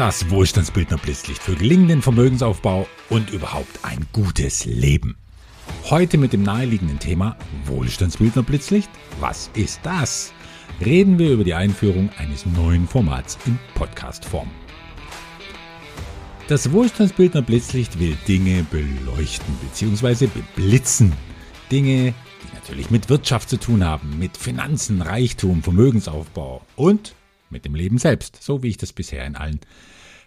Das Wohlstandsbildner Blitzlicht für gelingenden Vermögensaufbau und überhaupt ein gutes Leben. Heute mit dem naheliegenden Thema Wohlstandsbildner Blitzlicht. Was ist das? Reden wir über die Einführung eines neuen Formats in Podcastform. Das Wohlstandsbildner Blitzlicht will Dinge beleuchten bzw. beblitzen. Dinge, die natürlich mit Wirtschaft zu tun haben, mit Finanzen, Reichtum, Vermögensaufbau und mit dem Leben selbst, so wie ich das bisher in allen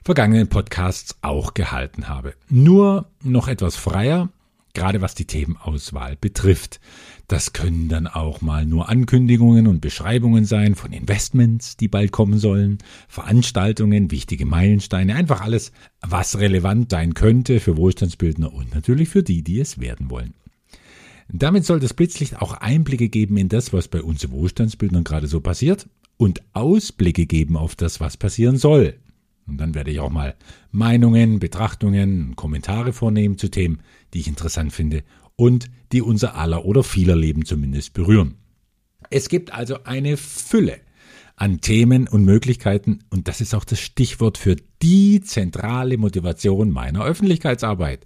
vergangenen Podcasts auch gehalten habe. Nur noch etwas freier, gerade was die Themenauswahl betrifft. Das können dann auch mal nur Ankündigungen und Beschreibungen sein von Investments, die bald kommen sollen, Veranstaltungen, wichtige Meilensteine, einfach alles, was relevant sein könnte für Wohlstandsbildner und natürlich für die, die es werden wollen. Damit soll das Blitzlicht auch Einblicke geben in das, was bei uns Wohlstandsbildnern gerade so passiert und Ausblicke geben auf das, was passieren soll. Und dann werde ich auch mal Meinungen, Betrachtungen, Kommentare vornehmen zu Themen, die ich interessant finde und die unser aller oder vieler Leben zumindest berühren. Es gibt also eine Fülle an Themen und Möglichkeiten und das ist auch das Stichwort für die zentrale Motivation meiner Öffentlichkeitsarbeit.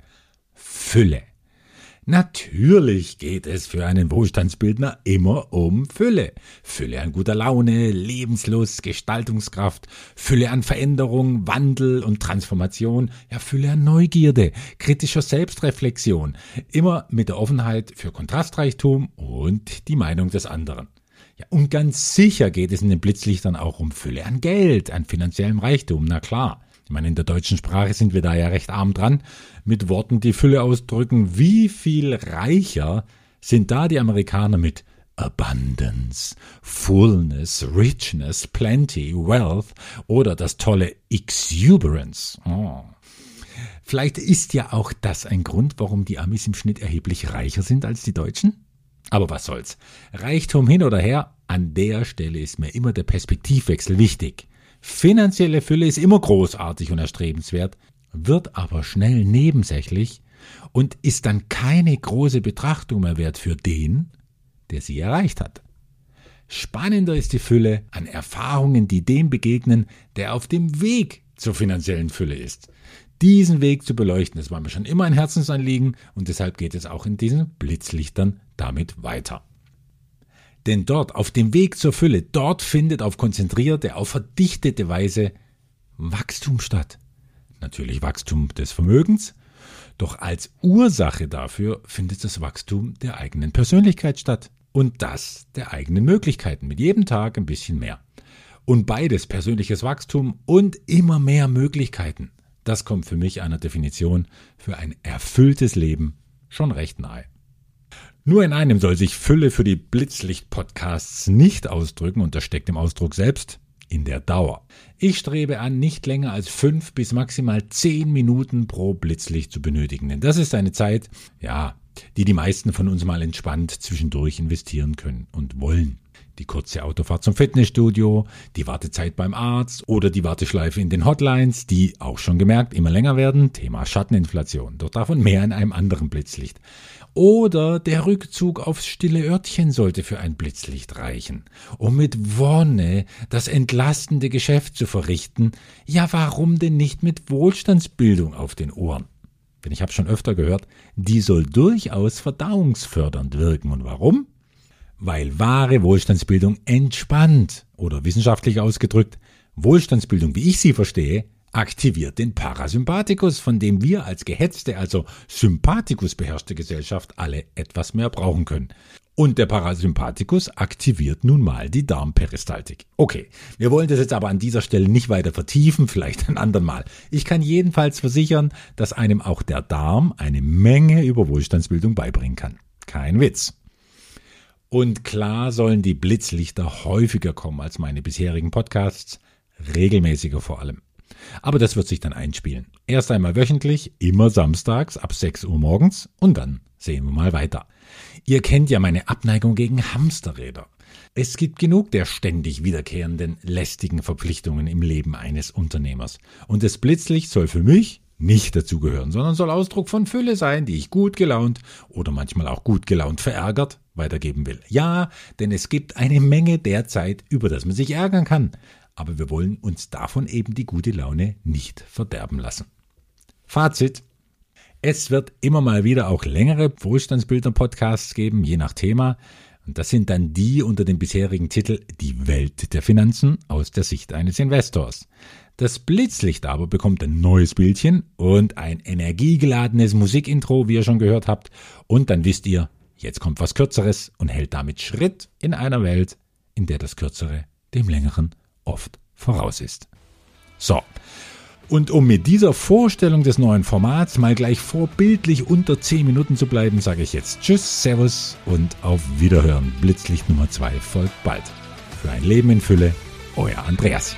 Fülle. Natürlich geht es für einen Wohlstandsbildner immer um Fülle. Fülle an guter Laune, Lebenslust, Gestaltungskraft, Fülle an Veränderung, Wandel und Transformation, ja Fülle an Neugierde, kritischer Selbstreflexion, immer mit der Offenheit für Kontrastreichtum und die Meinung des anderen. Ja, und ganz sicher geht es in den Blitzlichtern auch um Fülle an Geld, an finanziellem Reichtum, na klar. Ich meine, in der deutschen Sprache sind wir da ja recht arm dran, mit Worten, die Fülle ausdrücken. Wie viel reicher sind da die Amerikaner mit Abundance, Fullness, Richness, Plenty, Wealth oder das tolle Exuberance. Oh. Vielleicht ist ja auch das ein Grund, warum die Amis im Schnitt erheblich reicher sind als die Deutschen? Aber was soll's. Reichtum hin oder her, an der Stelle ist mir immer der Perspektivwechsel wichtig. Finanzielle Fülle ist immer großartig und erstrebenswert, wird aber schnell nebensächlich und ist dann keine große Betrachtung mehr wert für den, der sie erreicht hat. Spannender ist die Fülle an Erfahrungen, die dem begegnen, der auf dem Weg zur finanziellen Fülle ist. Diesen Weg zu beleuchten, das war mir schon immer ein Herzensanliegen und deshalb geht es auch in diesen Blitzlichtern damit weiter. Denn dort, auf dem Weg zur Fülle, dort findet auf konzentrierte, auf verdichtete Weise Wachstum statt. Natürlich Wachstum des Vermögens, doch als Ursache dafür findet das Wachstum der eigenen Persönlichkeit statt. Und das der eigenen Möglichkeiten, mit jedem Tag ein bisschen mehr. Und beides, persönliches Wachstum und immer mehr Möglichkeiten, das kommt für mich einer Definition für ein erfülltes Leben schon recht nahe. Nur in einem soll sich Fülle für die Blitzlicht-Podcasts nicht ausdrücken und das steckt im Ausdruck selbst in der Dauer. Ich strebe an, nicht länger als fünf bis maximal zehn Minuten pro Blitzlicht zu benötigen, denn das ist eine Zeit, ja, die die meisten von uns mal entspannt zwischendurch investieren können und wollen die kurze Autofahrt zum Fitnessstudio, die Wartezeit beim Arzt oder die Warteschleife in den Hotlines, die auch schon gemerkt immer länger werden, Thema Schatteninflation, doch davon mehr in einem anderen Blitzlicht. Oder der Rückzug aufs stille Örtchen sollte für ein Blitzlicht reichen, um mit Wonne das entlastende Geschäft zu verrichten. Ja, warum denn nicht mit Wohlstandsbildung auf den Ohren? Denn ich habe schon öfter gehört, die soll durchaus verdauungsfördernd wirken. Und warum? weil wahre Wohlstandsbildung entspannt oder wissenschaftlich ausgedrückt, Wohlstandsbildung, wie ich sie verstehe, aktiviert den Parasympathikus, von dem wir als gehetzte, also Sympathikus beherrschte Gesellschaft alle etwas mehr brauchen können. Und der Parasympathikus aktiviert nun mal die Darmperistaltik. Okay, wir wollen das jetzt aber an dieser Stelle nicht weiter vertiefen, vielleicht ein andermal. Ich kann jedenfalls versichern, dass einem auch der Darm eine Menge über Wohlstandsbildung beibringen kann. Kein Witz. Und klar sollen die Blitzlichter häufiger kommen als meine bisherigen Podcasts, regelmäßiger vor allem. Aber das wird sich dann einspielen. Erst einmal wöchentlich, immer samstags ab 6 Uhr morgens und dann sehen wir mal weiter. Ihr kennt ja meine Abneigung gegen Hamsterräder. Es gibt genug der ständig wiederkehrenden lästigen Verpflichtungen im Leben eines Unternehmers. Und das Blitzlicht soll für mich nicht dazugehören, sondern soll Ausdruck von Fülle sein, die ich gut gelaunt oder manchmal auch gut gelaunt verärgert weitergeben will. Ja, denn es gibt eine Menge derzeit, über das man sich ärgern kann. Aber wir wollen uns davon eben die gute Laune nicht verderben lassen. Fazit. Es wird immer mal wieder auch längere Wohlstandsbilder-Podcasts geben, je nach Thema. Und das sind dann die unter dem bisherigen Titel Die Welt der Finanzen aus der Sicht eines Investors. Das Blitzlicht aber bekommt ein neues Bildchen und ein energiegeladenes Musikintro, wie ihr schon gehört habt. Und dann wisst ihr, jetzt kommt was Kürzeres und hält damit Schritt in einer Welt, in der das Kürzere dem Längeren oft voraus ist. So. Und um mit dieser Vorstellung des neuen Formats mal gleich vorbildlich unter 10 Minuten zu bleiben, sage ich jetzt Tschüss, Servus und auf Wiederhören. Blitzlicht Nummer 2 folgt bald. Für ein Leben in Fülle, euer Andreas.